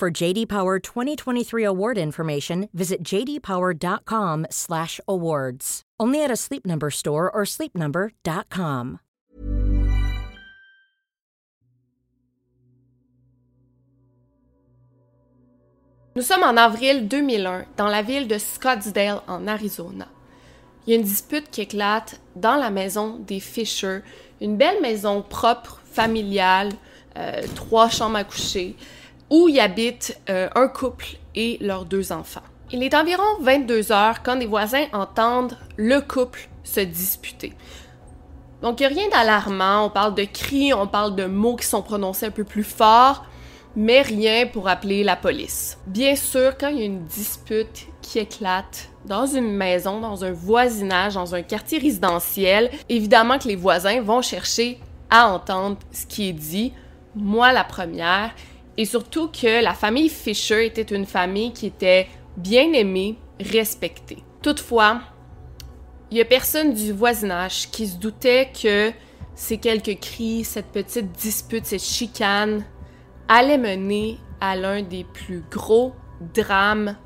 For JD Power 2023 award information, visit jdpower.com/awards. Only at a Sleep Number store or sleepnumber.com. Nous sommes en avril 2001 dans la ville de Scottsdale en Arizona. Il y a une dispute qui éclate dans la maison des Fisher, une belle maison propre, familiale, euh, trois chambres à coucher, où y habite euh, un couple et leurs deux enfants. Il est environ 22 heures quand les voisins entendent le couple se disputer. Donc, il n'y a rien d'alarmant. On parle de cris, on parle de mots qui sont prononcés un peu plus fort, mais rien pour appeler la police. Bien sûr, quand il y a une dispute qui éclate dans une maison, dans un voisinage, dans un quartier résidentiel, évidemment que les voisins vont chercher à entendre ce qui est dit. Moi, la première. Et surtout que la famille Fisher était une famille qui était bien aimée, respectée. Toutefois, il y a personne du voisinage qui se doutait que ces quelques cris, cette petite dispute, cette chicane allait mener à l'un des plus gros drames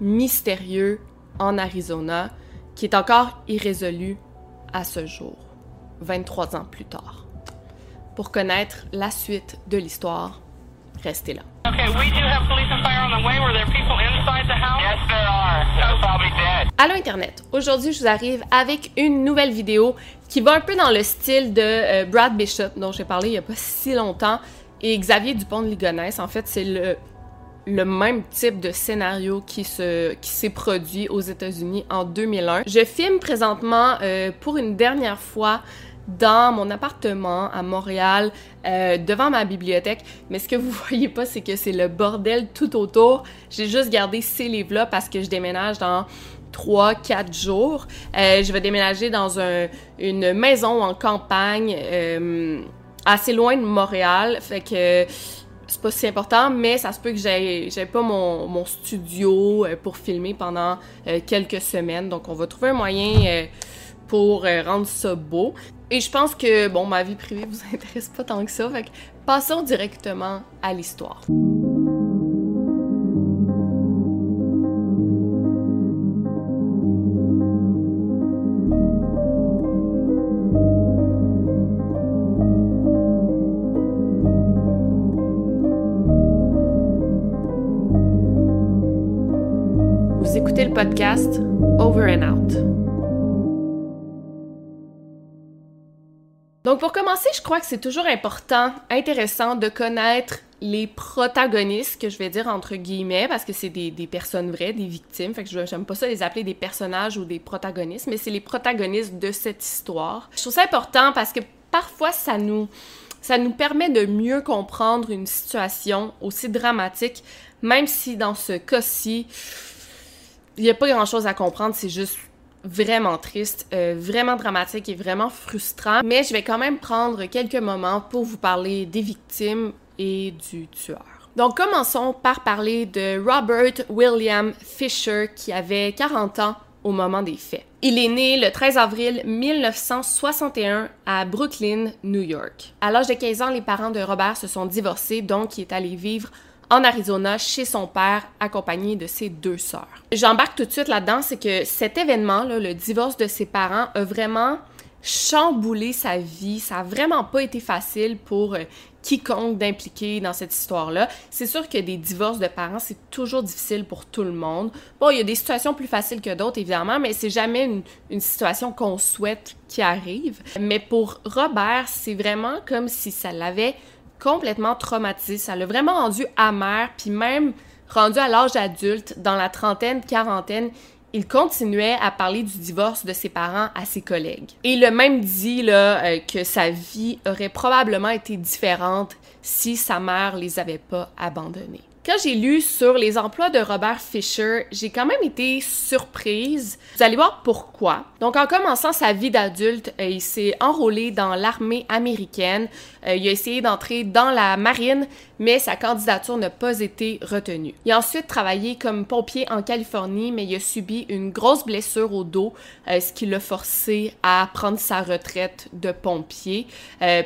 mystérieux en Arizona, qui est encore irrésolu à ce jour, 23 ans plus tard. Pour connaître la suite de l'histoire, restez là. Okay, we do have police and fire on the way. Were there people inside the house? Yes, there are. They're probably dead. Allô Internet! Aujourd'hui, je vous arrive avec une nouvelle vidéo qui va un peu dans le style de euh, Brad Bishop, dont j'ai parlé il n'y a pas si longtemps, et Xavier Dupont de Ligonnès. En fait, c'est le, le même type de scénario qui se qui s'est produit aux États-Unis en 2001. Je filme présentement euh, pour une dernière fois dans mon appartement à Montréal, euh, devant ma bibliothèque. Mais ce que vous voyez pas, c'est que c'est le bordel tout autour. J'ai juste gardé ces livres-là parce que je déménage dans 3 quatre jours. Euh, je vais déménager dans un, une maison en campagne euh, assez loin de Montréal. Fait que c'est pas si important, mais ça se peut que j'ai pas mon, studio pour filmer pendant quelques semaines. Donc on va trouver un moyen pour rendre ça beau. Et je pense que, bon, ma vie privée vous intéresse pas tant que ça. Fait passons directement à l'histoire. Vous écoutez le podcast Over and Out. Donc pour commencer, je crois que c'est toujours important, intéressant de connaître les protagonistes, que je vais dire entre guillemets, parce que c'est des, personnes vraies, des victimes, fait que j'aime pas ça les appeler des personnages ou des protagonistes, mais c'est les protagonistes de cette histoire. Je trouve ça important parce que parfois ça nous ça nous permet de mieux comprendre une situation aussi dramatique, même si dans ce cas-ci, il n'y a pas grand-chose à comprendre, c'est juste vraiment triste, euh, vraiment dramatique et vraiment frustrant. Mais je vais quand même prendre quelques moments pour vous parler des victimes et du tueur. Donc commençons par parler de Robert William Fisher qui avait 40 ans au moment des faits. Il est né le 13 avril 1961 à Brooklyn, New York. À l'âge de 15 ans, les parents de Robert se sont divorcés, donc il est allé vivre en Arizona chez son père accompagné de ses deux sœurs. J'embarque tout de suite là-dedans, c'est que cet événement, là, le divorce de ses parents, a vraiment chamboulé sa vie. Ça a vraiment pas été facile pour euh, quiconque d'impliquer dans cette histoire-là. C'est sûr que des divorces de parents, c'est toujours difficile pour tout le monde. Bon, il y a des situations plus faciles que d'autres, évidemment, mais c'est jamais une, une situation qu'on souhaite qui arrive. Mais pour Robert, c'est vraiment comme si ça l'avait complètement traumatisé. Ça l'a vraiment rendu amer, puis même rendu à l'âge adulte, dans la trentaine, quarantaine, il continuait à parler du divorce de ses parents à ses collègues. Et il a même dit là, euh, que sa vie aurait probablement été différente si sa mère les avait pas abandonnés. Quand j'ai lu sur les emplois de Robert Fisher, j'ai quand même été surprise. Vous allez voir pourquoi. Donc, en commençant sa vie d'adulte, euh, il s'est enrôlé dans l'armée américaine. Euh, il a essayé d'entrer dans la marine, mais sa candidature n'a pas été retenue. Il a ensuite travaillé comme pompier en Californie, mais il a subi une grosse blessure au dos, euh, ce qui l'a forcé à prendre sa retraite de pompier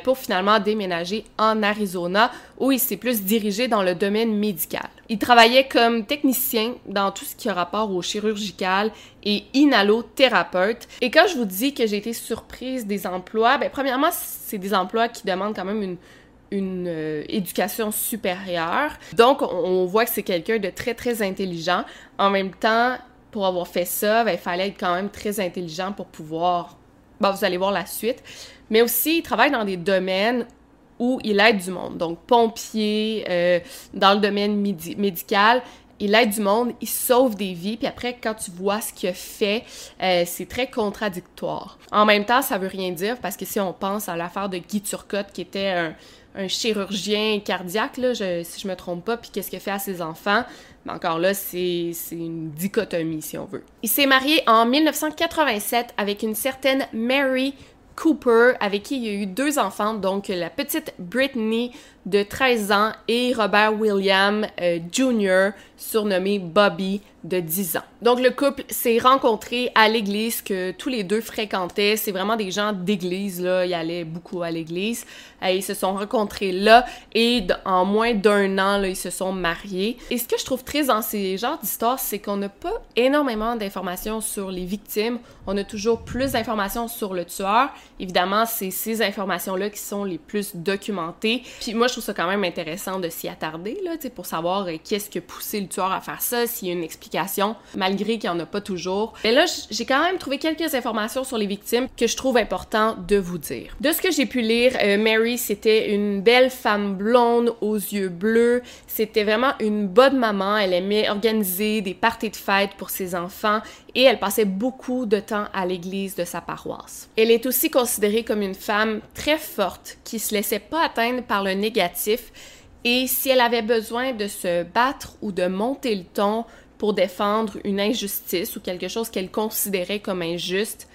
pour finalement déménager en Arizona, où il s'est plus dirigé dans le domaine médical. Il travaillait comme technicien dans tout ce qui a rapport au chirurgical et inhalothérapeute. Et quand je vous dis que j'ai été surprise des emplois, ben premièrement, c'est des emplois qui demandent quand même une, une euh, éducation supérieure. Donc, on, voit que c'est quelqu'un de très, très intelligent. En même temps, pour avoir fait ça, ben, il fallait être quand même très intelligent pour pouvoir... Bon, vous allez voir la suite. Mais aussi, il travaille dans des domaines où il aide du monde. Donc, pompier, euh, dans le domaine médical, il aide du monde, il sauve des vies, puis après, quand tu vois ce qu'il a fait, euh, c'est très contradictoire. En même temps, ça veut rien dire, parce que si on pense à l'affaire de Guy Turcotte, qui était un, chirurgien cardiaque, là, si je me trompe pas, puis qu'est-ce qu'il fait à ses enfants, mais encore là, c'est une dichotomie, si on veut. Il s'est marié en 1987 avec une certaine Mary Cooper, avec qui il y a eu deux enfants, donc la petite Brittany de 13 ans et Robert William euh, Jr., surnommé Bobby, de 10 ans. Donc le couple s'est rencontré à l'église que tous les deux fréquentaient. C'est vraiment des gens d'église, là. Ils allaient beaucoup à l'église. Euh, ils se sont rencontrés là et en moins d'un an, là, ils se sont mariés. Et ce que je trouve très dans ces genres d'histoires, c'est qu'on n'a pas énormément d'informations sur les victimes. On a toujours plus d'informations sur le tueur. Évidemment, c'est ces informations-là qui sont les plus documentées. Puis moi, je trouve ça quand même intéressant de s'y attarder, là, pour savoir euh, qu'est-ce qui a poussé le tueur à faire ça, s'il y a une explication, malgré qu'il n'y en a pas toujours. Mais là, j'ai quand même trouvé quelques informations sur les victimes que je trouve important de vous dire. De ce que j'ai pu lire, euh, Mary, c'était une belle femme blonde aux yeux bleus. C'était vraiment une bonne maman. Elle aimait organiser des parties de fête pour ses enfants et elle passait beaucoup de temps à l'église de sa paroisse. Elle est aussi considérée comme une femme très forte qui se laissait pas atteindre par le négatif et si elle avait besoin de se battre ou de monter le ton pour défendre une injustice ou quelque chose qu'elle considérait comme injuste,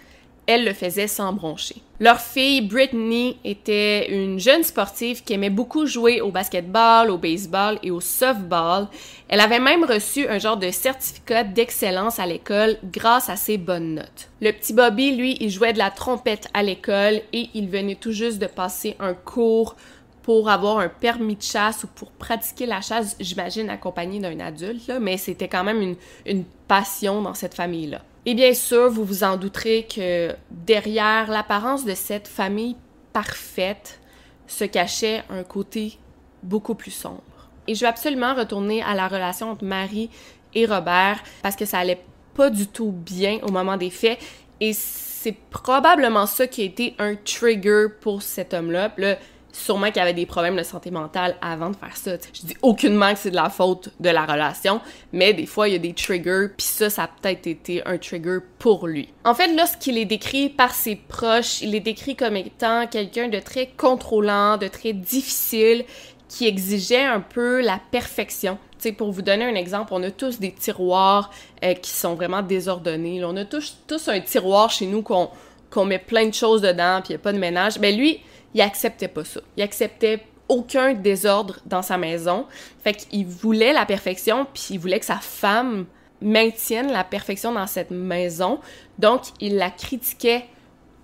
elle le faisait sans broncher. Leur fille, Brittany, était une jeune sportive qui aimait beaucoup jouer au basketball, au baseball et au softball. Elle avait même reçu un genre de certificat d'excellence à l'école grâce à ses bonnes notes. Le petit Bobby, lui, il jouait de la trompette à l'école et il venait tout juste de passer un cours pour avoir un permis de chasse ou pour pratiquer la chasse, j'imagine accompagné d'un adulte, mais c'était quand même une, passion dans cette famille-là. Et bien sûr, vous vous en douterez que derrière l'apparence de cette famille parfaite se cachait un côté beaucoup plus sombre. Et je vais absolument retourner à la relation entre Marie et Robert parce que ça allait pas du tout bien au moment des faits et c'est probablement ça qui a été un trigger pour cet homme-là. Là, sûrement qu'il avait des problèmes de santé mentale avant de faire ça. Je dis aucunement que c'est de la faute de la relation, mais des fois il y a des triggers, puis ça, ça a peut-être été un trigger pour lui. En fait, lorsqu'il est décrit par ses proches, il est décrit comme étant quelqu'un de très contrôlant, de très difficile, qui exigeait un peu la perfection. sais, pour vous donner un exemple, on a tous des tiroirs euh, qui sont vraiment désordonnés. on a tous, un tiroir chez nous qu'on qu'on met plein de choses dedans, puis il n'y a pas de ménage. Mais ben, lui, il acceptait pas ça. Il acceptait aucun désordre dans sa maison. Fait qu'il voulait la perfection, puis il voulait que sa femme maintienne la perfection dans cette maison. Donc, il la critiquait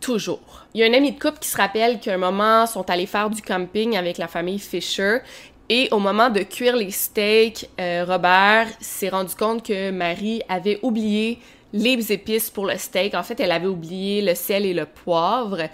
toujours. Il y a un ami de couple qui se rappelle qu'à un moment, sont allés faire du camping avec la famille Fisher. Et au moment de cuire les steaks, euh, Robert s'est rendu compte que Marie avait oublié les épices pour le steak. En fait, elle avait oublié le sel et le poivre.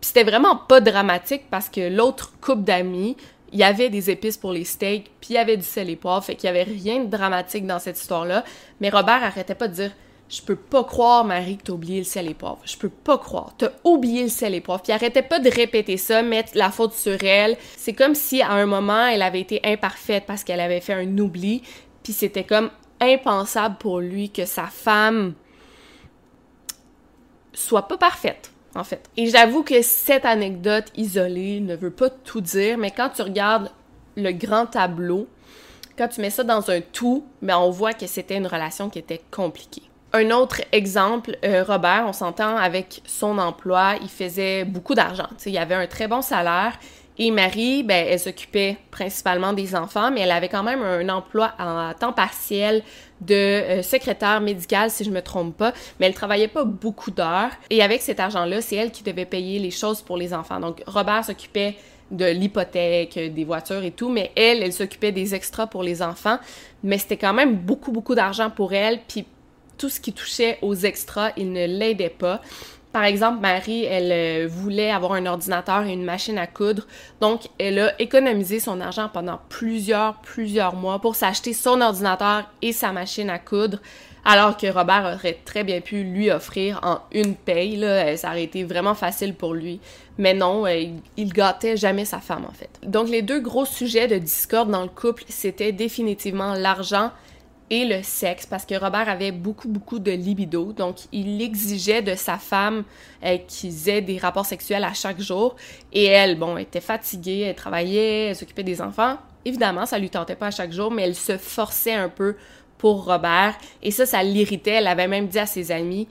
Puis c'était vraiment pas dramatique parce que l'autre couple d'amis, il y avait des épices pour les steaks, puis il y avait du sel et poivre, fait qu'il y avait rien de dramatique dans cette histoire-là. Mais Robert arrêtait pas de dire je peux pas croire, Marie, que t'as oublié le sel et poivre. Je peux pas croire. T'as oublié le sel et poivre. Puis arrêtait pas de répéter ça, mettre la faute sur elle. C'est comme si à un moment, elle avait été imparfaite parce qu'elle avait fait un oubli. Puis c'était comme impensable pour lui que sa femme soit pas parfaite en fait. Et j'avoue que cette anecdote isolée ne veut pas tout dire, mais quand tu regardes le grand tableau, Quand tu mets ça dans un tout, ben on voit que c'était une relation qui était compliquée. Un autre exemple, euh, Robert, on s'entend avec son emploi, il faisait beaucoup d'argent. Il avait un très bon salaire. Et Marie, ben, elle s'occupait principalement des enfants, mais elle avait quand même un emploi à temps partiel de euh, secrétaire médicale, si je me trompe pas, mais elle travaillait pas beaucoup d'heures. Et avec cet argent-là, c'est elle qui devait payer les choses pour les enfants. Donc, Robert s'occupait de l'hypothèque, des voitures et tout, mais elle, elle s'occupait des extras pour les enfants. Mais c'était quand même beaucoup, beaucoup d'argent pour elle, puis tout ce qui touchait aux extras, il ne l'aidait pas. Par exemple, Marie, elle euh, voulait avoir un ordinateur et une machine à coudre, donc elle a économisé son argent pendant plusieurs, plusieurs mois pour s'acheter son ordinateur et sa machine à coudre, alors que Robert aurait très bien pu lui offrir en une paye, là, euh, ça aurait été vraiment facile pour lui. Mais non, euh, il gâtait jamais sa femme en fait. Donc les deux gros sujets de discorde dans le couple, c'était définitivement l'argent et le sexe parce que Robert avait beaucoup beaucoup de libido. Donc il exigeait de sa femme euh, qu'ils aient des rapports sexuels à chaque jour. Et elle bon était fatiguée elle travaillait elle s'occupait des enfants. Évidemment ça lui tentait pas à chaque jour mais elle se forçait un peu pour Robert. Et ça ça l'irritait. Elle avait même dit à ses amis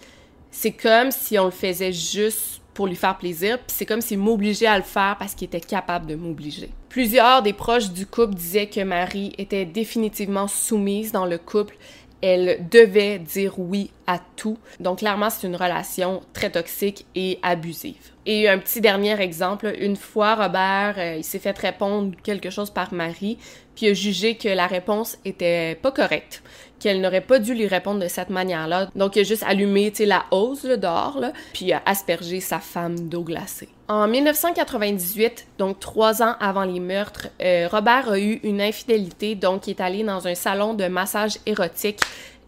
c'est comme si on le faisait juste pour lui faire plaisir, puis c'est comme s'il m'obligeait à le faire parce qu'il était capable de m'obliger. Plusieurs des proches du couple disaient que Marie était définitivement soumise dans le couple. Elle devait dire oui à tout. Donc clairement, c'est une relation très toxique et abusive. Et un petit dernier exemple, une fois Robert, euh, il s'est fait répondre quelque chose par Marie, puis a jugé que la réponse était pas correcte qu'elle n'aurait pas dû lui répondre de cette manière-là. Donc, il a juste allumé, la hausse là, dehors, là, puis a aspergé sa femme d'eau glacée. En 1998, donc trois ans avant les meurtres, euh, Robert a eu une infidélité, donc il est allé dans un salon de massage érotique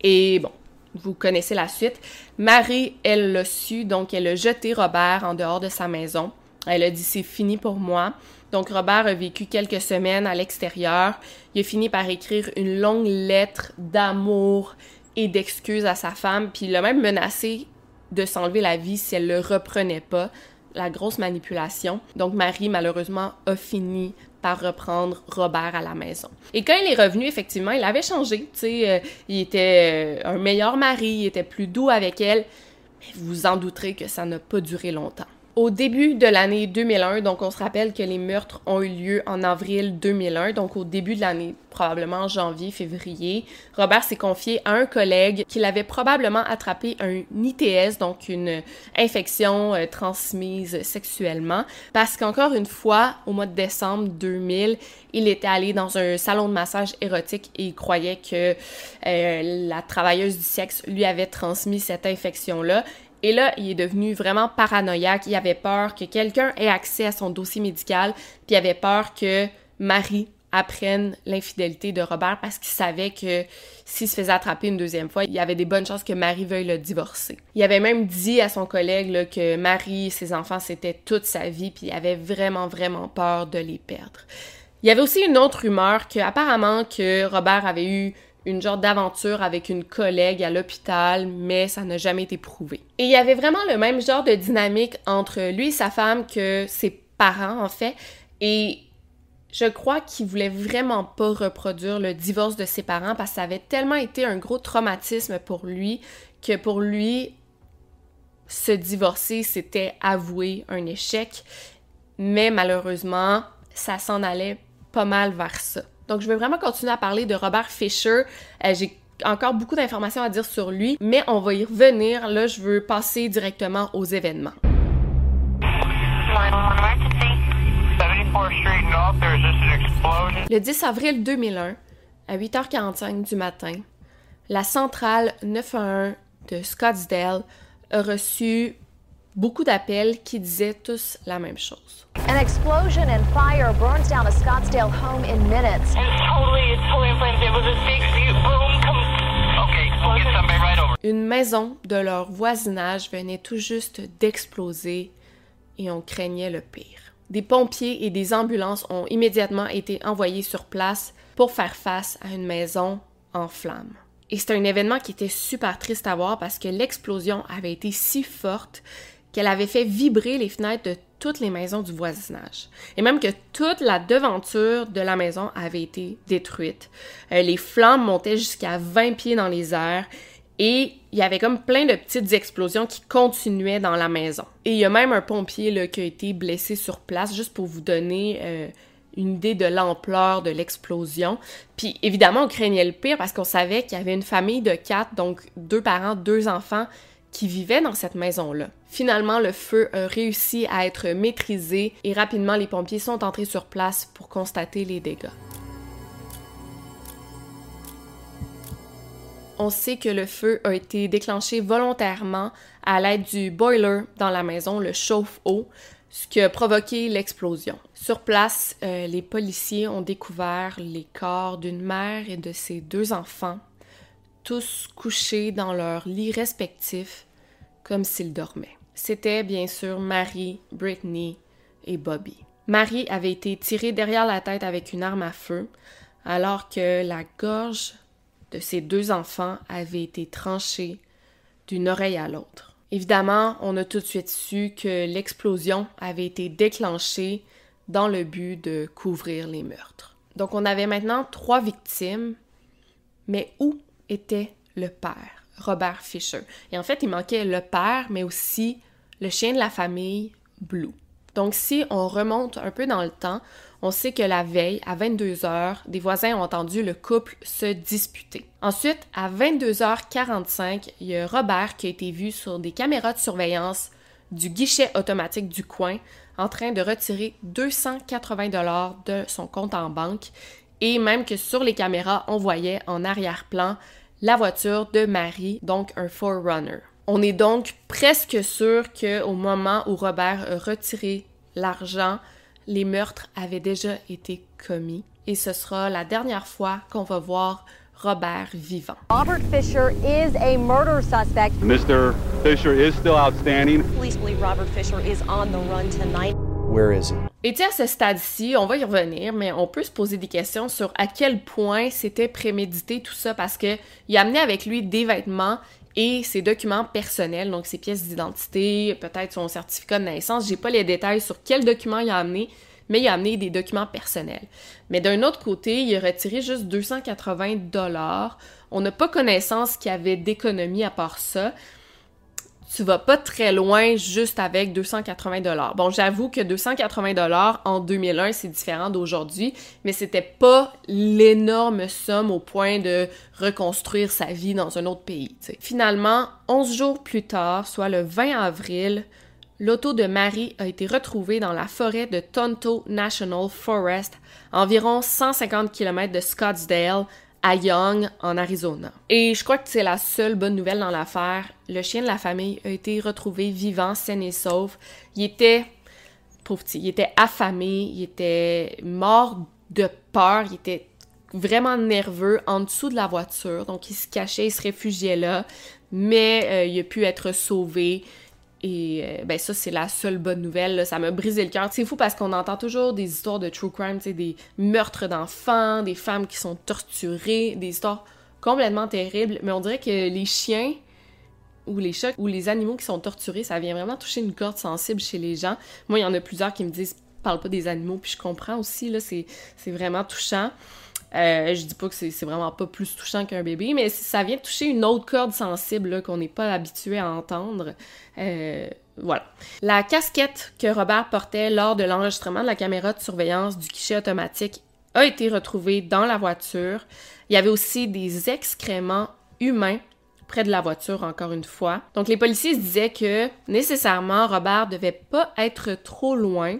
et bon, vous connaissez la suite. Marie, elle l'a su, donc elle a jeté Robert en dehors de sa maison. Elle a dit c'est fini pour moi. Donc Robert a vécu quelques semaines à l'extérieur. Il a fini par écrire une longue lettre d'amour et d'excuses à sa femme, puis il a même menacé de s'enlever la vie si elle le reprenait pas. La grosse manipulation. Donc Marie, malheureusement, a fini par reprendre Robert à la maison. Et quand il est revenu, effectivement, il avait changé. Euh, il était euh, un meilleur mari, il était plus doux avec elle. Mais vous vous en douterez que ça n'a pas duré longtemps. Au début de l'année 2001, donc on se rappelle que les meurtres ont eu lieu en avril 2001, donc au début de l'année, probablement janvier, février, Robert s'est confié à un collègue qu'il avait probablement attrapé un ITS, donc une infection euh, transmise sexuellement, parce qu'encore une fois, au mois de décembre 2000, il était allé dans un salon de massage érotique et il croyait que euh, la travailleuse du sexe lui avait transmis cette infection-là et là, il est devenu vraiment paranoïaque. Il avait peur que quelqu'un ait accès à son dossier médical, puis il avait peur que Marie apprenne l'infidélité de Robert parce qu'il savait que s'il se faisait attraper une deuxième fois, il y avait des bonnes chances que Marie veuille le divorcer. Il avait même dit à son collègue que Marie et ses enfants, c'était toute sa vie, puis il avait vraiment, vraiment peur de les perdre. Il y avait aussi une autre rumeur que apparemment que Robert avait eu une genre d'aventure avec une collègue à l'hôpital, mais ça n'a jamais été prouvé. Et il y avait vraiment le même genre de dynamique entre lui et sa femme que ses parents, en fait, et je crois qu'il voulait vraiment pas reproduire le divorce de ses parents parce que ça avait tellement été un gros traumatisme pour lui que pour lui, se divorcer, c'était avouer un échec. Mais malheureusement, ça s'en allait pas mal vers ça. Donc, je vais vraiment continuer à parler de Robert Fisher. Euh, j'ai encore beaucoup d'informations à dire sur lui, mais on va y revenir. Là, je veux passer directement aux événements. Le 10 avril 2001, à 8h45 du matin, la centrale 911 de Scottsdale a reçu beaucoup d'appels qui disaient tous la même chose. An explosion and fire burns down a Scottsdale home in minutes. Totally, totally It was a big boom. Okay, we'll get somebody right over. Une maison de leur voisinage venait tout juste d'exploser et on craignait le pire. Des pompiers et des ambulances ont immédiatement été envoyés sur place pour faire face à une maison en flammes. Et c'est un événement qui était super triste à voir parce que l'explosion avait été si forte qu'elle avait fait vibrer les fenêtres de toutes les maisons du voisinage. Et même que toute la devanture de la maison avait été détruite. Euh, les flammes montaient jusqu'à 20 pieds dans les airs et il y avait comme plein de petites explosions qui continuaient dans la maison. Et il y a même un pompier là, qui a été blessé sur place, juste pour vous donner euh, une idée de l'ampleur de l'explosion. Puis évidemment, on craignait le pire parce qu'on savait qu'il y avait une famille de quatre, donc deux parents, deux enfants, qui vivaient dans cette maison-là. Finalement, le feu a réussi à être maîtrisé et rapidement les pompiers sont entrés sur place pour constater les dégâts. On sait que le feu a été déclenché volontairement à l'aide du boiler dans la maison, le chauffe-eau, ce qui a provoqué l'explosion. Sur place, euh, les policiers ont découvert les corps d'une mère et de ses deux enfants, tous couchés dans leurs lits respectifs, comme s'ils dormaient. C'était bien sûr Marie, Brittany et Bobby. Marie avait été tirée derrière la tête avec une arme à feu, alors que la gorge de ses deux enfants avait été tranchée d'une oreille à l'autre. Évidemment, on a tout de suite su que l'explosion avait été déclenchée dans le but de couvrir les meurtres. Donc on avait maintenant trois victimes, mais où était le père, Robert Fisher? Et en fait, il manquait le père, mais aussi le chien de la famille, Blue. Donc si on remonte un peu dans le temps, on sait que la veille, à 22 heures, des voisins ont entendu le couple se disputer. Ensuite, à 22h45, il y a Robert qui a été vu sur des caméras de surveillance du guichet automatique du coin en train de retirer 280 dollars de son compte en banque et même que sur les caméras, on voyait en arrière-plan la voiture de Marie, donc un Forerunner. On est donc presque sûr qu'au moment où Robert a retiré l'argent, les meurtres avaient déjà été commis et ce sera la dernière fois qu'on va voir Robert vivant. Robert Fisher is a murder suspect. Mr. Fisher is still outstanding. Police believe Robert Fisher is on the run tonight. Where is à ce stade-ci, on va y revenir, mais on peut se poser des questions sur à quel point c'était prémédité tout ça parce que il a amené avec lui des vêtements et ses documents personnels, donc ses pièces d'identité, peut-être son certificat de naissance. J'ai pas les détails sur quels documents il a amené, mais il a amené des documents personnels. Mais d'un autre côté, il a retiré juste 280 dollars. On n'a pas connaissance qu'il y avait d'économie à part ça tu vas pas très loin juste avec 280 dollars. Bon, j'avoue que 280 dollars en 2001, c'est différent d'aujourd'hui, mais c'était pas l'énorme somme au point de reconstruire sa vie dans un autre pays. Finalement, 11 jours plus tard, soit le 20 avril, l'auto de Marie a été retrouvée dans la forêt de Tonto National Forest, environ 150 km de Scottsdale, à Young, en Arizona. Et je crois que c'est la seule bonne nouvelle dans l'affaire. Le chien de la famille a été retrouvé vivant, sain et sauf. Il était, pauvre petit, il était affamé, il était mort de peur, il était vraiment nerveux en dessous de la voiture. Donc il se cachait, il se réfugiait là, mais euh, il a pu être sauvé. Et euh, ben ça, c'est la seule bonne nouvelle. Ça m'a brisé le cœur. C'est fou parce qu'on entend toujours des histoires de true crime, des meurtres d'enfants, des femmes qui sont torturées, des histoires complètement terribles. Mais on dirait que les chiens ou les chats ou les animaux qui sont torturés, ça vient vraiment toucher une corde sensible chez les gens. Moi, il y en a plusieurs qui me disent parle pas des animaux, puis je comprends aussi, là, c'est vraiment touchant. Euh, je dis pas que c'est vraiment pas plus touchant qu'un bébé, mais ça vient toucher une autre corde sensible qu'on n'est pas habitué à entendre. Euh, voilà. La casquette que Robert portait lors de l'enregistrement de la caméra de surveillance du guichet automatique a été retrouvée dans la voiture. Il y avait aussi des excréments humains près de la voiture, encore une fois. Donc les policiers se disaient que nécessairement Robert devait pas être trop loin.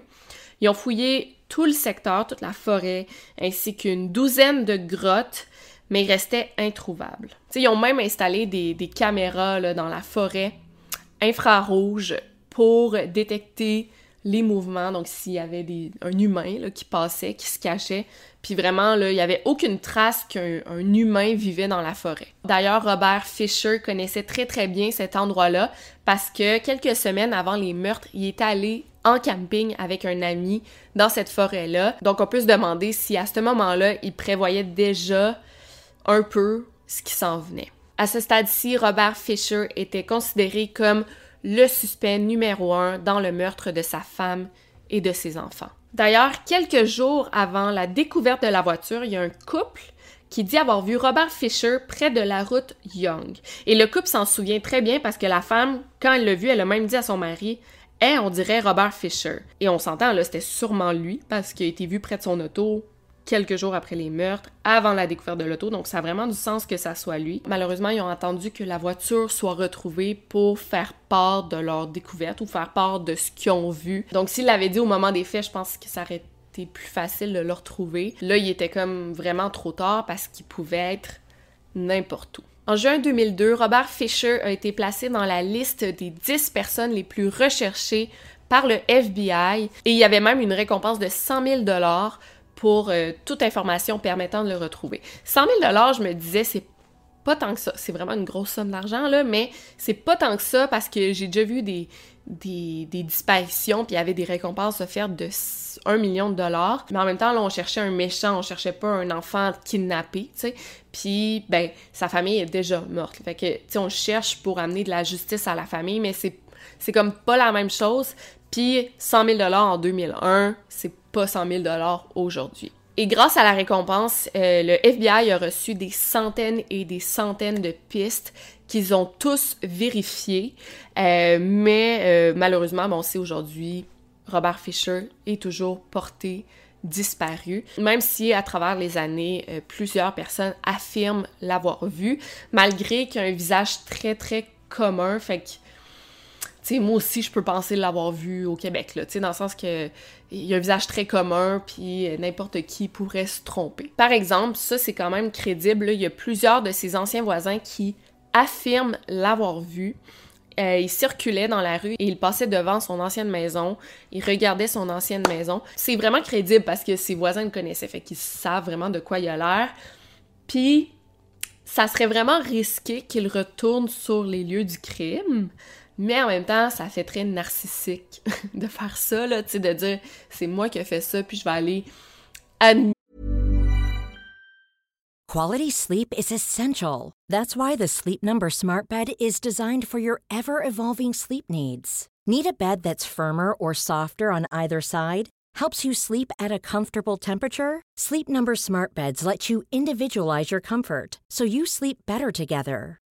Ils ont fouillé tout le secteur, toute la forêt, ainsi qu'une douzaine de grottes, mais restaient introuvables. ils ont même installé des, caméras dans la forêt infrarouges pour détecter les mouvements, donc s'il y avait un humain qui passait, qui se cachait, puis vraiment, là, il n'y avait aucune trace qu'un humain vivait dans la forêt. D'ailleurs, Robert Fisher connaissait très très bien cet endroit-là parce que quelques semaines avant les meurtres, il est allé en camping avec un ami dans cette forêt-là. Donc on peut se demander si à ce moment-là, il prévoyait déjà un peu ce qui s'en venait. À ce stade-ci, Robert Fisher était considéré comme le suspect numéro un dans le meurtre de sa femme et de ses enfants. D'ailleurs, quelques jours avant la découverte de la voiture, il y a un couple qui dit avoir vu Robert Fisher près de la route Young. Et le couple s'en souvient très bien parce que la femme, quand elle l'a vu, elle a même dit à son mari Eh, on dirait Robert Fisher. Et on s'entend, là, c'était sûrement lui parce qu'il a été vu près de son auto quelques jours après les meurtres, avant la découverte de l'auto, donc ça a vraiment du sens que ça soit lui. Malheureusement, ils ont attendu que la voiture soit retrouvée pour faire part de leur découverte ou faire part de ce qu'ils ont vu. Donc s'il l'avait dit au moment des faits, je pense que ça aurait été plus facile de le retrouver. Là, il était comme vraiment trop tard parce qu'il pouvait être n'importe où. En juin 2002, Robert Fisher a été placé dans la liste des 10 personnes les plus recherchées par le FBI et il y avait même une récompense de 100 000 dollars pour euh, toute information permettant de le retrouver. 100 000 dollars, je me disais, c'est pas tant que ça. C'est vraiment une grosse somme d'argent, là, mais c'est pas tant que ça parce que j'ai déjà vu des, des, disparitions, puis il y avait des récompenses offertes de 1 million de dollars. Mais en même temps, là, on cherchait un méchant, on cherchait pas un enfant kidnappé, tu sais. Puis, ben, sa famille est déjà morte. Fait que, on cherche pour amener de la justice à la famille, mais c'est, c'est comme pas la même chose. Puis 100 000 en 2001, c'est pas 100 000 aujourd'hui. Et grâce à la récompense, euh, le FBI a reçu des centaines et des centaines de pistes qu'ils ont tous vérifiées. Euh, mais euh, malheureusement, on sait aujourd'hui, Robert Fisher est toujours porté disparu, même si à travers les années, plusieurs personnes affirment l'avoir vu, malgré qu'il a un visage très très commun, fait que sais, moi aussi, je peux penser l'avoir vu au Québec, dans le sens que il y a un visage très commun, puis n'importe qui pourrait se tromper. Par exemple, ça, c'est quand même crédible, il y a plusieurs de ses anciens voisins qui affirment l'avoir vu. Euh, il circulait dans la rue et il passait devant son ancienne maison. Il regardait son ancienne maison. C'est vraiment crédible parce que ses voisins le connaissaient, fait qu'ils savent vraiment de quoi il a l'air. Puis, ça serait vraiment risqué qu'il retourne sur les lieux du crime. Mais en même temps, ça fait très narcissique de faire ça, de dire c'est moi qui ai fait ça, puis je vais aller admirer. Quality sleep is essential. That's why the Sleep Number Smart Bed is designed for your ever evolving sleep needs. Need a bed that's firmer or softer on either side? Helps you sleep at a comfortable temperature? Sleep Number Smart Beds let you individualize your comfort so you sleep better together.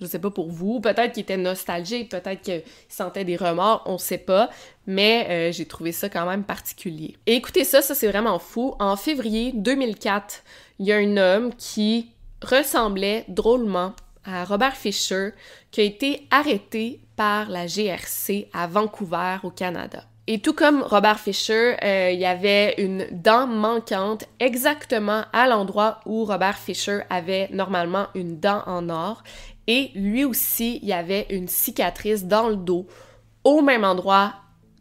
Je sais pas pour vous. Peut-être qu'il était nostalgique, peut-être qu'il sentait des remords, on sait pas. Mais euh, j'ai trouvé ça quand même particulier. Et écoutez ça, ça c'est vraiment fou. En février 2004, il y a un homme qui ressemblait drôlement à Robert Fisher qui a été arrêté par la GRC à Vancouver au Canada. Et tout comme Robert Fisher, euh, il y avait une dent manquante exactement à l'endroit où Robert Fisher avait normalement une dent en or. Et lui aussi, il y avait une cicatrice dans le dos au même endroit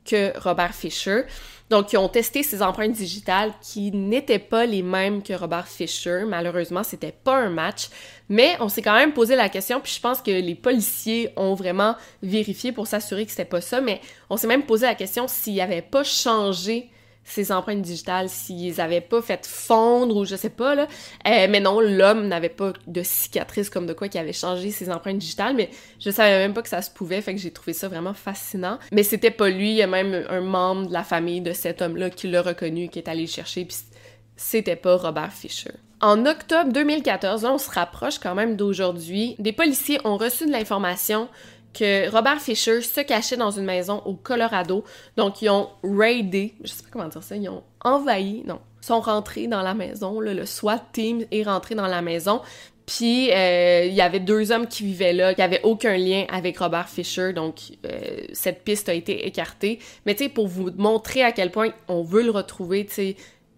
que Robert Fisher. Donc, ils ont testé ses empreintes digitales qui n'étaient pas les mêmes que Robert Fisher. Malheureusement, c'était pas un match. Mais on s'est quand même posé la question, puis je pense que les policiers ont vraiment vérifié pour s'assurer que c'était pas ça. Mais on s'est même posé la question s'il avait pas changé ses empreintes digitales, s'ils avaient pas fait fondre ou je sais pas, là. Euh, mais non, l'homme n'avait pas de cicatrice comme de quoi qui avait changé ses empreintes digitales, mais je savais même pas que ça se pouvait, fait que j'ai trouvé ça vraiment fascinant. Mais c'était pas lui, il y a même un membre de la famille de cet homme-là qui l'a reconnu, qui est allé le chercher, puis c'était pas Robert Fisher. En octobre 2014, là, on se rapproche quand même d'aujourd'hui, des policiers ont reçu de l'information que Robert Fisher se cachait dans une maison au Colorado. Donc, ils ont raidé, je sais pas comment dire ça, ils ont envahi, non, sont rentrés dans la maison. le SWAT team est rentré dans la maison. Puis, euh, il y avait deux hommes qui vivaient là, qui n'avaient aucun lien avec Robert Fisher, donc euh, cette piste a été écartée. Mais tu sais, pour vous montrer à quel point on veut le retrouver, tu sais,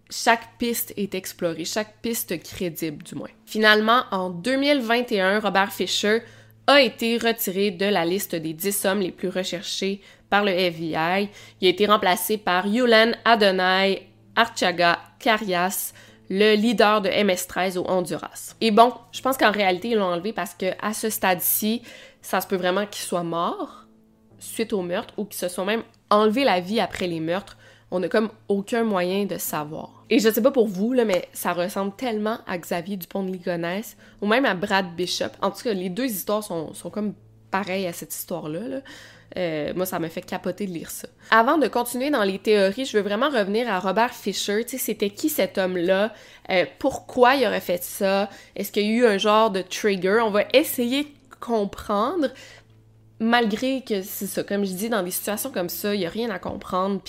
chaque piste est explorée, chaque piste crédible du moins. Finalement, en 2021, Robert Fisher a été retiré de la liste des 10 hommes les plus recherchés par le FBI. Il a été remplacé par Yulan Adonai Archaga Carias, le leader de MS-13 au Honduras. Et bon, je pense qu'en réalité, ils l'ont enlevé parce que à ce stade-ci, ça se peut vraiment qu'il soit mort suite au meurtre ou qu'il se soit même enlevé la vie après les meurtres. On n'a comme aucun moyen de savoir. Et je sais pas pour vous, mais ça ressemble tellement à Xavier Dupont de Ligonnès ou même à Brad Bishop. En tout cas, les deux histoires sont, sont comme pareilles à cette histoire-là. là. Euh, moi, ça m'a fait capoter de lire ça. Avant de continuer dans les théories, je veux vraiment revenir à Robert Fisher. Tu sais, c'était qui cet homme-là? Euh, pourquoi il aurait fait ça? Est-ce qu'il y a eu un genre de trigger? On va essayer de comprendre, malgré que c'est ça. Comme je dis, dans des situations comme ça, il n'y a rien à comprendre,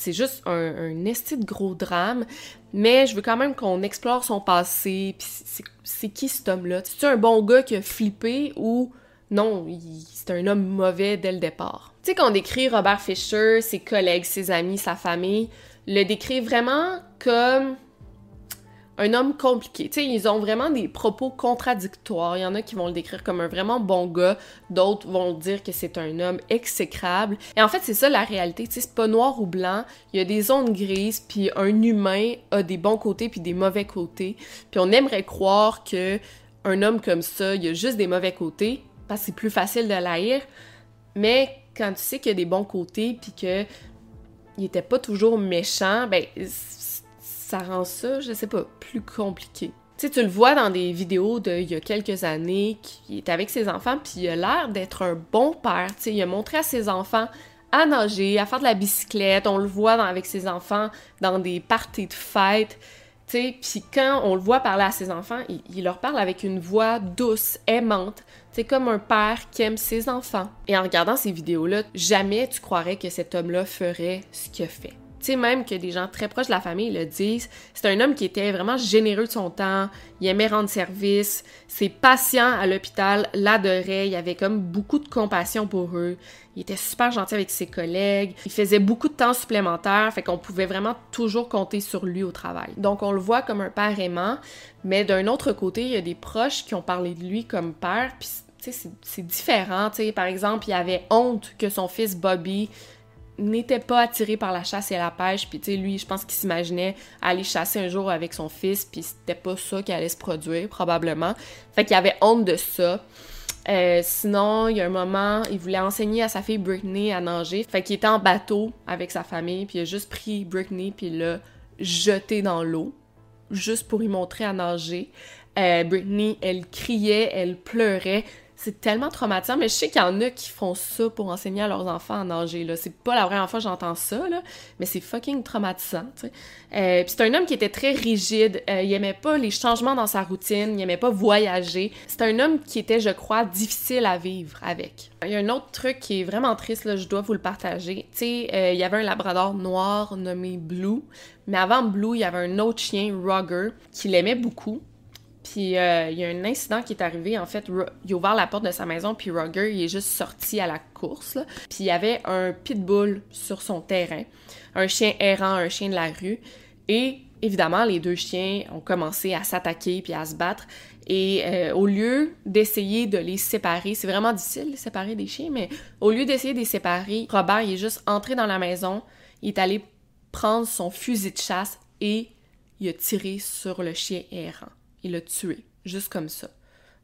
c'est juste un, un esti de gros drame. Mais je veux quand même qu'on explore son passé, puis c'est- qui cet homme-là? C'est un bon gars qui a flippé ou non, c'est un homme mauvais dès le départ? Tu sais, qu'on décrit Robert Fisher, ses collègues, ses amis, sa famille, le décrit vraiment comme un homme compliqué. Tu ils ont vraiment des propos contradictoires. Il y en a qui vont le décrire comme un vraiment bon gars, d'autres vont dire que c'est un homme exécrable. Et en fait, c'est ça la réalité. Tu sais, c'est pas noir ou blanc. Il y a des zones grises, puis un humain a des bons côtés puis des mauvais côtés. Puis on aimerait croire que un homme comme ça, il y a juste des mauvais côtés, parce que c'est plus facile de l'haïr. Mais quand tu sais qu'il y a des bons côtés, puis que il était pas toujours méchant, ben ça rend ça, je sais pas, plus compliqué. Tu sais, tu le vois dans des vidéos d'il y a quelques années, qui est avec ses enfants, puis il a l'air d'être un bon père. Tu sais, il a montré à ses enfants à nager, à faire de la bicyclette. On le voit avec ses enfants dans des parties de fête. Puis quand on le voit parler à ses enfants, il, il leur parle avec une voix douce, aimante. C'est comme un père qui aime ses enfants. Et en regardant ces vidéos-là, jamais tu croirais que cet homme-là ferait ce qu'il fait. Tu sais, même que des gens très proches de la famille le disent, c'est un homme qui était vraiment généreux de son temps, il aimait rendre service, ses patients à l'hôpital l'adoraient, il avait comme beaucoup de compassion pour eux, il était super gentil avec ses collègues, il faisait beaucoup de temps supplémentaire, fait qu'on pouvait vraiment toujours compter sur lui au travail. Donc on le voit comme un père aimant, mais d'un autre côté, il y a des proches qui ont parlé de lui comme père, puis c'est différent, tu sais, par exemple, il avait honte que son fils Bobby n'était pas attiré par la chasse et la pêche, puis tu sais, lui, je pense qu'il s'imaginait aller chasser un jour avec son fils, puis c'était pas ça qui allait se produire, probablement. Fait qu'il avait honte de ça. Euh, sinon, il y a un moment, il voulait enseigner à sa fille Britney à nager. Fait qu'il était en bateau avec sa famille, puis il a juste pris Britney, puis l'a jeté dans l'eau, juste pour lui montrer à nager. Euh, Britney, elle criait, elle pleurait. C'est tellement traumatisant, mais je sais qu'il y en a qui font ça pour enseigner à leurs enfants à nager. Là. C'est pas la première fois que j'entends ça, là, mais c'est fucking traumatisant. Euh, Puis c'est un homme qui était très rigide. Euh, il aimait pas les changements dans sa routine. Il aimait pas voyager. C'est un homme qui était, je crois, difficile à vivre avec. Il y a un autre truc qui est vraiment triste, là, je dois vous le partager. Tu sais, euh, il y avait un labrador noir nommé Blue, mais avant Blue, il y avait un autre chien, Roger, qui l'aimait beaucoup. Puis euh, il y a un incident qui est arrivé. En fait, il a ouvert la porte de sa maison, puis Roger, il est juste sorti à la course. là. Puis il y avait un pitbull sur son terrain, un chien errant, un chien de la rue. Et évidemment, les deux chiens ont commencé à s'attaquer puis à se battre. Et euh, au lieu d'essayer de les séparer, c'est vraiment difficile de séparer des chiens, mais au lieu d'essayer de les séparer, Robert il est juste entré dans la maison, il est allé prendre son fusil de chasse et il a tiré sur le chien errant. Il l'a tué, juste comme ça,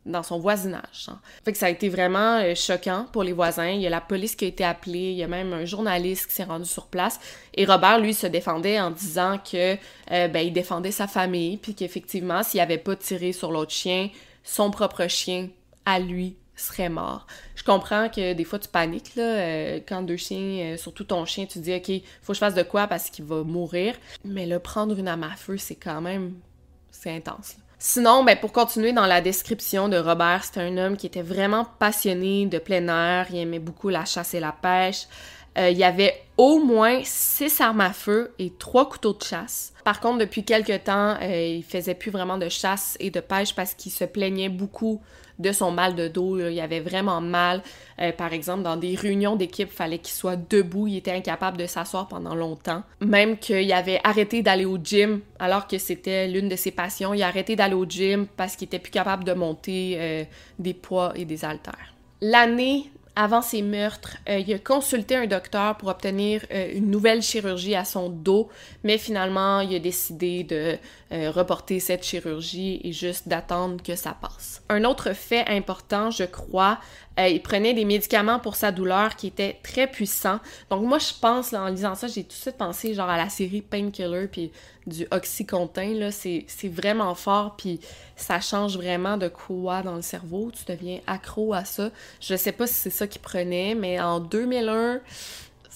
dans son voisinage. genre. Fait que ça a été vraiment euh, choquant pour les voisins. Il y a la police qui a été appelée, il y a même un journaliste qui s'est rendu sur place. Et Robert, lui, se défendait en disant que euh, ben, il défendait sa famille, puis qu'effectivement, s'il avait pas tiré sur l'autre chien, son propre chien, à lui, serait mort. Je comprends que des fois tu paniques là, euh, quand deux chiens, surtout ton chien, tu dis ok, faut que je fasse de quoi parce qu'il va mourir. Mais le prendre une arme à feu, c'est quand même, c'est intense. là. Sinon, ben, pour continuer dans la description de Robert, c'était un homme qui était vraiment passionné de plein air, il aimait beaucoup la chasse et la pêche. Euh, il avait au moins six armes à feu et trois couteaux de chasse. Par contre, depuis quelques temps, euh, il faisait plus vraiment de chasse et de pêche parce qu'il se plaignait beaucoup de son mal de dos. Il avait vraiment mal. Euh, par exemple, dans des réunions d'équipe, fallait qu'il soit debout. Il était incapable de s'asseoir pendant longtemps. Même qu'il avait arrêté d'aller au gym alors que c'était l'une de ses passions. Il a arrêté d'aller au gym parce qu'il était plus capable de monter euh, des poids et des haltères. L'année avant ses meurtres, euh, il a consulté un docteur pour obtenir euh, une nouvelle chirurgie à son dos, mais finalement, il a décidé de euh, reporter cette chirurgie et juste d'attendre que ça passe. Un autre fait important, je crois, il prenait des médicaments pour sa douleur qui étaient très puissants. Donc moi, je pense, en lisant ça, j'ai tout de suite pensé genre à la série Painkiller puis du Oxycontin, c'est vraiment fort, puis ça change vraiment de quoi dans le cerveau, tu deviens accro à ça. Je sais pas si c'est ça qu'il prenait, mais en 2001,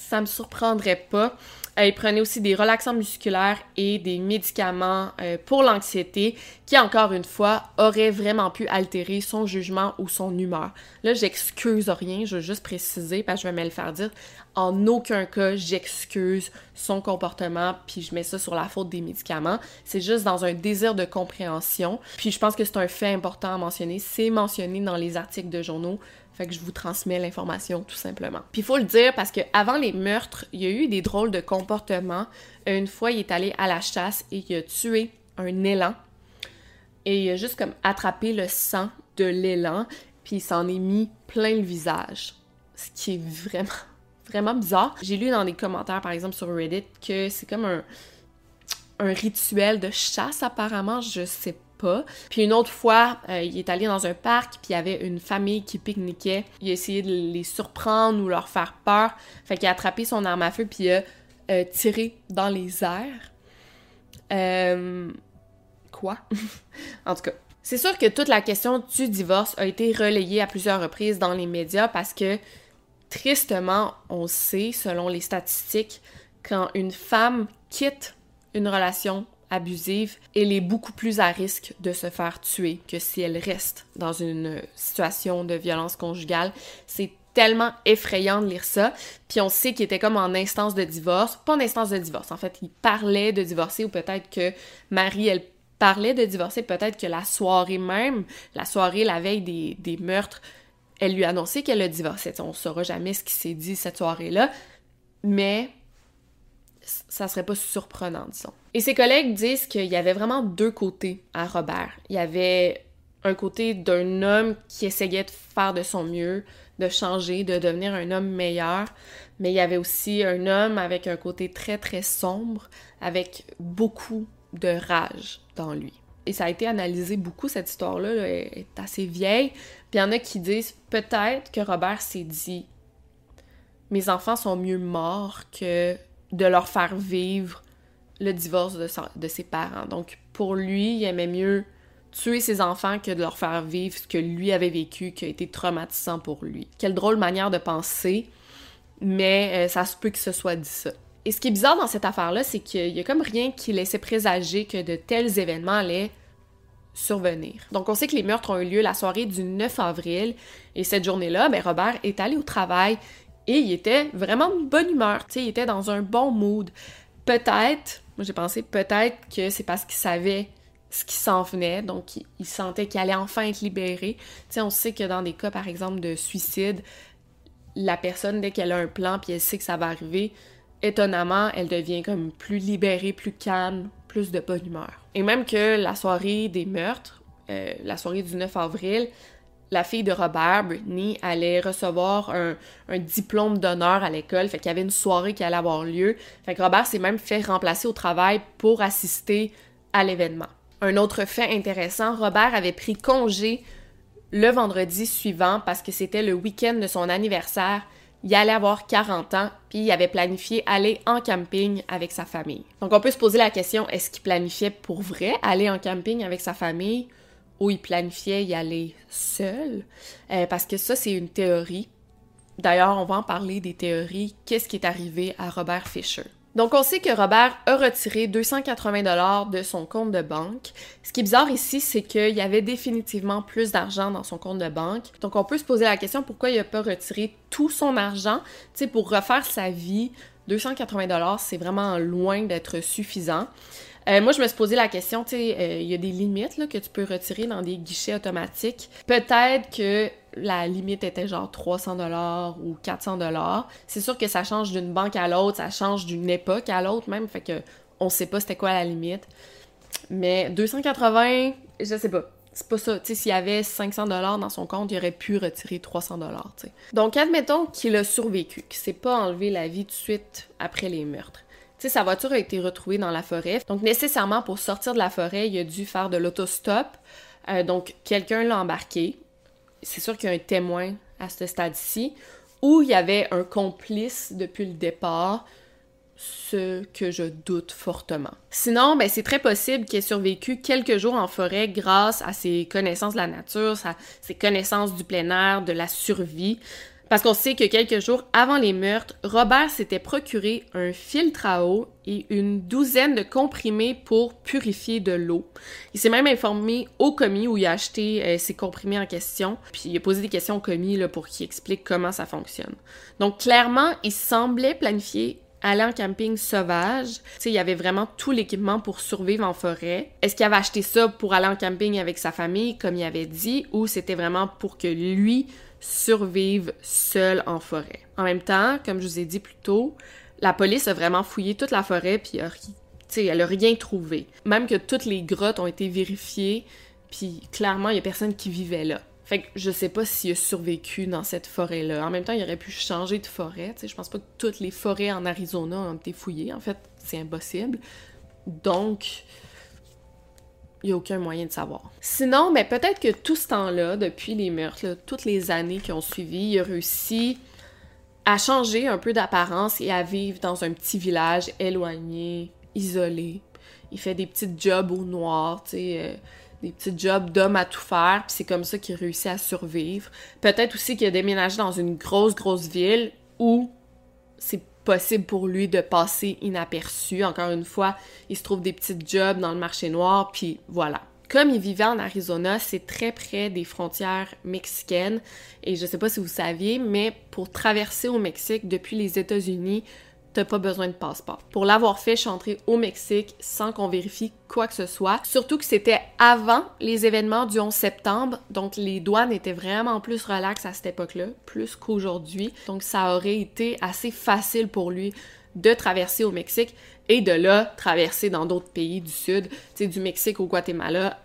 ça me surprendrait pas. Euh, il prenait aussi des relaxants musculaires et des médicaments euh, pour l'anxiété qui, encore une fois, auraient vraiment pu altérer son jugement ou son humeur. Là, j'excuse rien, je veux juste préciser parce que je vais me le faire dire. En aucun cas, j'excuse son comportement puis je mets ça sur la faute des médicaments. C'est juste dans un désir de compréhension. Puis je pense que c'est un fait important à mentionner. C'est mentionné dans les articles de journaux que je vous transmets l'information tout simplement. Puis il faut le dire parce que avant les meurtres, il y a eu des drôles de comportements. Une fois, il est allé à la chasse et il a tué un élan. Et il a juste comme attrapé le sang de l'élan, puis il s'en est mis plein le visage. Ce qui est vraiment, vraiment bizarre. J'ai lu dans des commentaires, par exemple, sur Reddit, que c'est comme un, un rituel de chasse, apparemment. Je sais puis une autre fois, euh, il est allé dans un parc, puis il y avait une famille qui pique-niquait. Il a essayé de les surprendre ou leur faire peur. Fait qu'il a attrapé son arme à feu, puis il a euh, tiré dans les airs. Euh... Quoi? en tout cas. C'est sûr que toute la question du divorce a été relayée à plusieurs reprises dans les médias parce que, tristement, on sait, selon les statistiques, quand une femme quitte une relation abusive, elle est beaucoup plus à risque de se faire tuer que si elle reste dans une situation de violence conjugale. C'est tellement effrayant de lire ça. Puis on sait qu'il était comme en instance de divorce. Pas en instance de divorce, en fait, il parlait de divorcer ou peut-être que Marie, elle parlait de divorcer, peut-être que la soirée même, la soirée, la veille des, des meurtres, elle lui annonçait qu'elle a divorcé. On saura jamais ce qui s'est dit cette soirée-là, mais ça serait pas surprenant, disons. Et ses collègues disent qu'il y avait vraiment deux côtés à Robert. Il y avait un côté d'un homme qui essayait de faire de son mieux, de changer, de devenir un homme meilleur, mais il y avait aussi un homme avec un côté très très sombre, avec beaucoup de rage dans lui. Et ça a été analysé beaucoup, cette histoire-là, est assez vieille. Puis il y en a qui disent peut-être que Robert s'est dit Mes enfants sont mieux morts que de leur faire vivre le divorce de, ses parents. Donc, pour lui, il aimait mieux tuer ses enfants que de leur faire vivre ce que lui avait vécu, qui a été traumatisant pour lui. Quelle drôle manière de penser, mais euh, ça se peut que ce soit dit ça. Et ce qui est bizarre dans cette affaire-là, c'est qu'il y a comme rien qui laissait présager que de tels événements allaient survenir. Donc on sait que les meurtres ont eu lieu la soirée du 9 avril, et cette journée-là, ben, Robert est allé au travail, et il était vraiment de bonne humeur, il était dans un bon mood. Peut-être, moi j'ai pensé peut-être que c'est parce qu'il savait ce qui s'en venait, donc il, sentait qu'il allait enfin être libéré. Tu sais, on sait que dans des cas, par exemple, de suicide, la personne, dès qu'elle a un plan puis elle sait que ça va arriver, étonnamment, elle devient comme plus libérée, plus calme, plus de bonne humeur. Et même que la soirée des meurtres, euh, la soirée du 9 avril, la fille de Robert, Brittany, allait recevoir un, diplôme d'honneur à l'école. Fait qu'il y avait une soirée qui allait avoir lieu. Fait que Robert s'est même fait remplacer au travail pour assister à l'événement. Un autre fait intéressant, Robert avait pris congé le vendredi suivant parce que c'était le week-end de son anniversaire. Il allait avoir 40 ans, puis il avait planifié aller en camping avec sa famille. Donc on peut se poser la question, est-ce qu'il planifiait pour vrai aller en camping avec sa famille? Où il planifiait y aller seul, euh, parce que ça, c'est une théorie. D'ailleurs, on va en parler des théories. Qu'est-ce qui est arrivé à Robert Fisher? Donc, on sait que Robert a retiré 280 dollars de son compte de banque. Ce qui est bizarre ici, c'est qu'il y avait définitivement plus d'argent dans son compte de banque. Donc, on peut se poser la question pourquoi il n'a pas retiré tout son argent, tu sais, pour refaire sa vie. 280 dollars, c'est vraiment loin d'être suffisant. Euh, moi, je me suis posé la question, tu sais, euh, il y a des limites là, que tu peux retirer dans des guichets automatiques. Peut-être que la limite était genre 300 dollars ou 400 dollars. C'est sûr que ça change d'une banque à l'autre, ça change d'une époque à l'autre même, fait que on sait pas c'était quoi la limite. Mais 280, je sais pas. c'est pas ça. Tu sais, s'il y avait 500 dollars dans son compte, il aurait pu retirer 300 dollars. Donc, admettons qu'il a survécu, qu'il s'est pas enlevé la vie tout de suite après les meurtres. Sa voiture a été retrouvée dans la forêt. Donc, nécessairement, pour sortir de la forêt, il a dû faire de l'autostop. Euh, donc, quelqu'un l'a embarqué. C'est sûr qu'il y a un témoin à ce stade-ci. Ou il y avait un complice depuis le départ ce que je doute fortement. Sinon, ben, c'est très possible qu'il ait survécu quelques jours en forêt grâce à ses connaissances de la nature, ses connaissances du plein air, de la survie. Parce qu'on sait que quelques jours avant les meurtres, Robert s'était procuré un filtre à eau et une douzaine de comprimés pour purifier de l'eau. Il s'est même informé au commis où il a acheté euh, ces comprimés en question, puis il a posé des questions au commis là, pour qu'il explique comment ça fonctionne. Donc clairement, il semblait planifier aller en camping sauvage. Tu il y avait vraiment tout l'équipement pour survivre en forêt. Est-ce qu'il avait acheté ça pour aller en camping avec sa famille, comme il avait dit, ou c'était vraiment pour que lui survive seul en forêt? En même temps, comme je vous ai dit plus tôt, la police a vraiment fouillé toute la forêt, puis elle a rien trouvé. Même que toutes les grottes ont été vérifiées, puis clairement, il y a personne qui vivait là. Fait que je sais pas s'il a survécu dans cette forêt-là. En même temps, il aurait pu changer de forêt. Je pense pas que toutes les forêts en Arizona ont été fouillées. En fait, c'est impossible. Donc, il n'y a aucun moyen de savoir. Sinon, ben, peut-être que tout ce temps-là, depuis les meurtres, toutes les années qui ont suivi, il a réussi à changer un peu d'apparence et à vivre dans un petit village éloigné, isolé. Il fait des petits jobs au noir, tu sais, euh, des petits jobs d'homme à tout faire, puis c'est comme ça qu'il réussit à survivre. Peut-être aussi qu'il a déménagé dans une grosse, grosse ville où c'est possible pour lui de passer inaperçu. Encore une fois, il se trouve des petits jobs dans le marché noir, puis voilà. Comme il vivait en Arizona, c'est très près des frontières mexicaines. Et je sais pas si vous saviez, mais pour traverser au Mexique depuis les États-Unis, t'as pas besoin de passeport. Pour l'avoir fait, je suis entrée au Mexique sans qu'on vérifie quoi que ce soit. Surtout que c'était avant les événements du 11 septembre, donc les douanes étaient vraiment plus relaxes à cette époque-là, plus qu'aujourd'hui. Donc ça aurait été assez facile pour lui de traverser au Mexique et de là traverser dans d'autres pays du sud, tu sais du Mexique au Guatemala.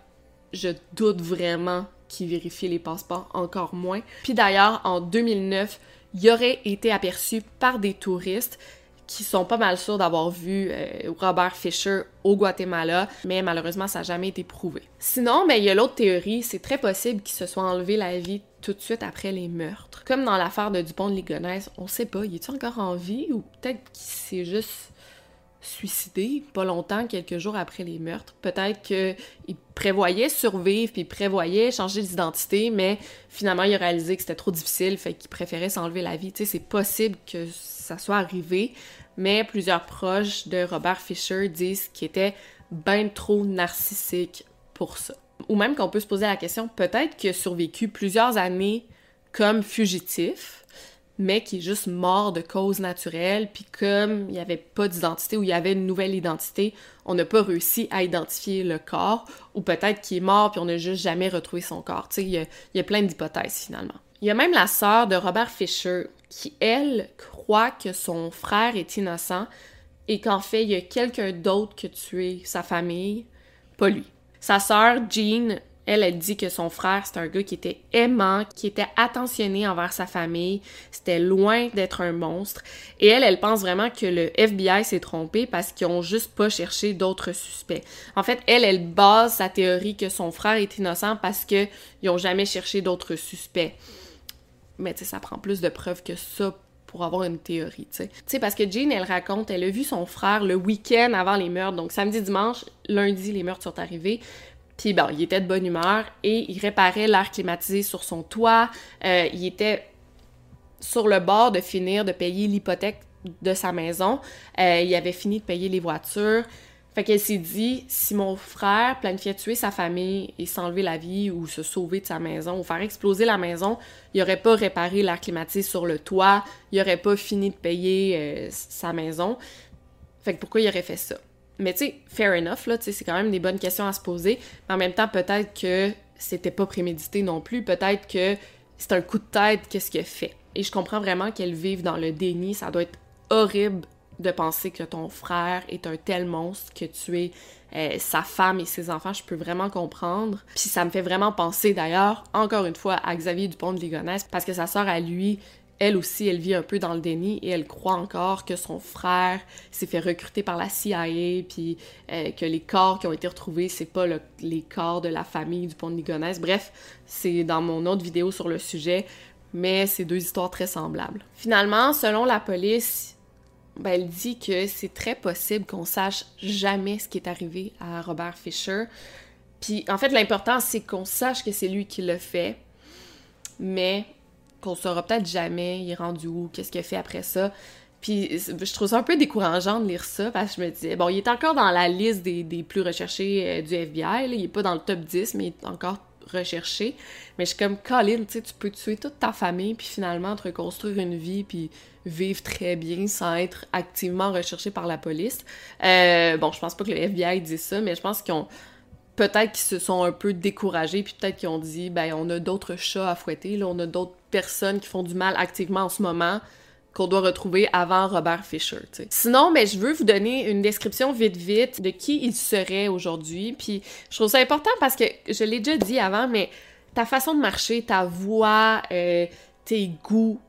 Je doute vraiment qu'il vérifie les passeports, encore moins. Puis d'ailleurs, en 2009, il aurait été aperçu par des touristes qui sont pas mal sûrs d'avoir vu euh, Robert Fisher au Guatemala, mais malheureusement, ça n'a jamais été prouvé. Sinon, ben, il y a l'autre théorie, c'est très possible qu'il se soit enlevé la vie tout de suite après les meurtres. Comme dans l'affaire de Dupont de Ligonnès, on sait pas, il est encore en vie ou peut-être qu'il s'est juste suicidé pas longtemps, quelques jours après les meurtres? Peut-être qu'il prévoyait survivre, puis il prévoyait changer d'identité, mais finalement, il a réalisé que c'était trop difficile, fait qu'il préférait s'enlever la vie. C'est possible que ça soit arrivé, mais plusieurs proches de Robert Fisher disent qu'il était ben trop narcissique pour ça. Ou même qu'on peut se poser la question, peut-être qu'il a survécu plusieurs années comme fugitif, mais qui est juste mort de cause naturelle, puis comme il n'y avait pas d'identité ou il y avait une nouvelle identité, on n'a pas réussi à identifier le corps, ou peut-être qu'il est mort puis on n'a juste jamais retrouvé son corps. Il y a plein d'hypothèses finalement. Il y a même la sœur de Robert Fisher qui, elle, croit que son frère est innocent et qu'en fait, il y a quelqu'un d'autre qui a tué sa famille, pas lui. Sa sœur, Jean, elle, elle dit que son frère, c'est un gars qui était aimant, qui était attentionné envers sa famille, c'était loin d'être un monstre. Et elle, elle pense vraiment que le FBI s'est trompé parce qu'ils ont juste pas cherché d'autres suspects. En fait, elle, elle base sa théorie que son frère est innocent parce qu'ils ont jamais cherché d'autres suspects. Mais tu sais, ça prend plus de preuves que ça pour avoir une théorie, tu sais. Parce que Jane, elle raconte, elle a vu son frère le week-end avant les meurtres, donc samedi, dimanche, lundi, les meurtres sont arrivés. Puis bon, il était de bonne humeur et il réparait l'air climatisé sur son toit. Euh, il était sur le bord de finir de payer l'hypothèque de sa maison. Euh, il avait fini de payer les voitures. Fait qu'elle s'est dit, si mon frère planifiait tuer sa famille et s'enlever la vie ou se sauver de sa maison ou faire exploser la maison, il aurait pas réparé l'air climatisé sur le toit, il aurait pas fini de payer euh, sa maison. Fait que pourquoi il aurait fait ça? Mais tu sais, fair enough, là, tu sais, c'est quand même des bonnes questions à se poser. Mais en même temps, peut-être que c'était pas prémédité non plus. Peut-être que c'est un coup de tête, qu'est-ce qu'elle fait? Et je comprends vraiment qu'elle vive dans le déni. Ça doit être horrible de penser que ton frère est un tel monstre que tu es euh, sa femme et ses enfants, je peux vraiment comprendre. Puis ça me fait vraiment penser d'ailleurs, encore une fois, à Xavier Dupont de Ligonnès, parce que sa sœur à lui, elle aussi, elle vit un peu dans le déni et elle croit encore que son frère s'est fait recruter par la CIA, puis euh, que les corps qui ont été retrouvés, c'est pas les corps de la famille du pont de Ligonnès. Bref, c'est dans mon autre vidéo sur le sujet, mais c'est deux histoires très semblables. Finalement, selon la police, ben, elle dit que c'est très possible qu'on sache jamais ce qui est arrivé à Robert Fisher. Puis en fait, l'important, c'est qu'on sache que c'est lui qui l'a fait, mais qu'on saura peut-être jamais il est rendu où, qu'est-ce qu'il a fait après ça. Puis je trouve ça un peu décourageant de lire ça parce que je me disais, bon, il est encore dans la liste des, plus recherchés euh, du FBI, il est pas dans le top 10, mais il est encore recherché. Mais je suis comme, Colin, tu sais, tu peux tuer toute ta famille, puis finalement te reconstruire une vie, puis vivre très bien sans être activement recherché par la police. Euh, bon, je pense pas que le FBI dit ça, mais je pense qu'ils ont peut-être qu'ils se sont un peu découragés, puis peut-être qu'ils ont dit, ben, on a d'autres chats à fouetter, là, on a d'autres personnes qui font du mal activement en ce moment qu'on doit retrouver avant Robert Fisher. Sinon, mais ben, je veux vous donner une description vite vite de qui il serait aujourd'hui. Puis je trouve ça important parce que je l'ai déjà dit avant, mais ta façon de marcher, ta voix, euh, tes goûts,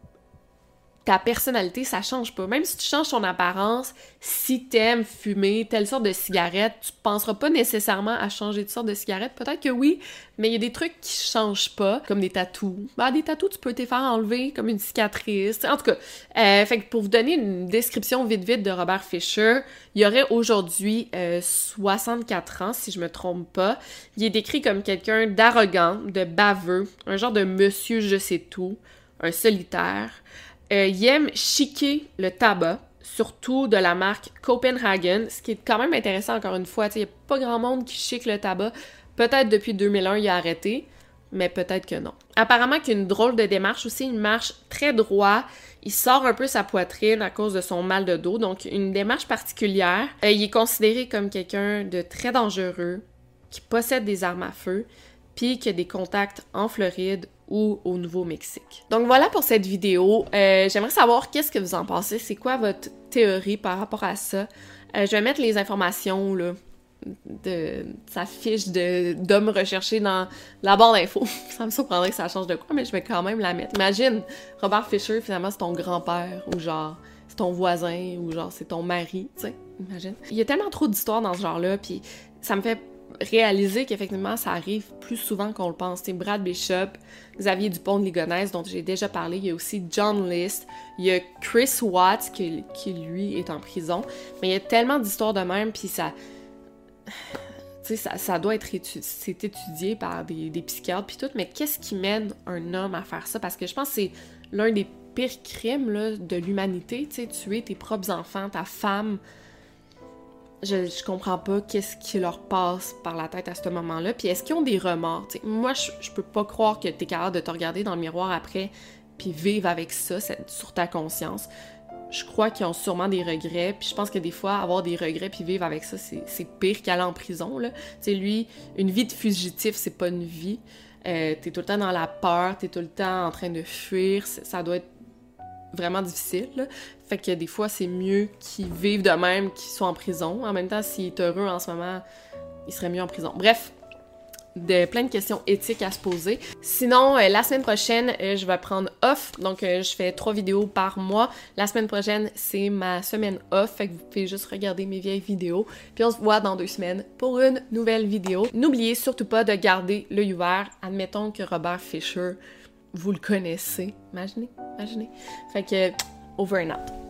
ta personnalité, ça change pas. Même si tu changes ton apparence, si t'aimes fumer telle sorte de cigarette, tu penseras pas nécessairement à changer de sorte de cigarette. Peut-être que oui, mais il y a des trucs qui changent pas, comme des tatous. Bah, des tatous, tu peux te faire enlever comme une cicatrice. En tout cas, euh, fait que pour vous donner une description vite vite de Robert Fisher, il aurait aujourd'hui 64 euh, ans, si je me trompe pas. Il est décrit comme quelqu'un d'arrogant, de baveux, un genre de monsieur je sais tout, un solitaire. Euh, il aime chiquer le tabac, surtout de la marque Copenhagen, ce qui est quand même intéressant encore une fois. Il n'y a pas grand monde qui chique le tabac. Peut-être depuis 2001, il a arrêté, mais peut-être que non. Apparemment qu'il a une drôle de démarche aussi, il marche très droit, il sort un peu sa poitrine à cause de son mal de dos, donc une démarche particulière. Euh, il est considéré comme quelqu'un de très dangereux, qui possède des armes à feu, puis qui a des contacts en Floride ou au Nouveau-Mexique. Donc voilà pour cette vidéo. Euh, j'aimerais savoir qu'est-ce que vous en pensez? C'est quoi votre théorie par rapport à ça? Euh, je vais mettre les informations là, de sa fiche d'homme recherché dans la barre d'infos. ça me surprendrait que ça change de quoi, mais je vais quand même la mettre. Imagine, Robert Fisher, finalement, c'est ton grand-père, ou genre, c'est ton voisin, ou genre, c'est ton mari, tu sais, imagine. Il y a tellement trop d'histoires dans ce genre-là, puis ça me fait réaliser qu'effectivement, ça arrive plus souvent qu'on le pense. Brad Bishop, Xavier Dupont de Ligonnès, dont j'ai déjà parlé. Il y a aussi John List. Il y a Chris Watts, qui, lui est en prison. Mais il y a tellement d'histoires de même, puis ça. Tu sais, ça, ça, doit être étudié, par des, psychiatres, puis tout. Mais qu'est-ce qui mène un homme à faire ça? Parce que je pense que c'est l'un des pires crimes de l'humanité, tu sais, tuer tes propres enfants, ta femme je, je comprends pas qu'est-ce qui leur passe par la tête à ce moment-là. Puis est-ce qu'ils ont des remords? moi, je, je, peux pas croire que t'es capable de te regarder dans le miroir après puis vivre avec ça sur ta conscience. Je crois qu'ils ont sûrement des regrets. Puis je pense que des fois, avoir des regrets puis vivre avec ça, c'est pire qu'aller en prison. Là. lui, une vie de fugitif, c'est pas une vie. Euh, t'es tout le temps dans la peur, t'es tout le temps en train de fuir. Ça doit être vraiment difficile. Fait que des fois, c'est mieux qu'ils vivent de même qu'ils soient en prison. En même temps, s'il est heureux en ce moment, il serait mieux en prison. Bref, de plein de questions éthiques à se poser. Sinon, euh, la semaine prochaine, euh, je vais prendre off. Donc, euh, je fais trois vidéos par mois. La semaine prochaine, c'est ma semaine off. Fait que vous pouvez juste regarder mes vieilles vidéos. Puis on se voit dans deux semaines pour une nouvelle vidéo. N'oubliez surtout pas de garder l'œil ouvert. Admettons que Robert Fisher vous le connaissez. Imaginez, imaginez. Fait que, over and out.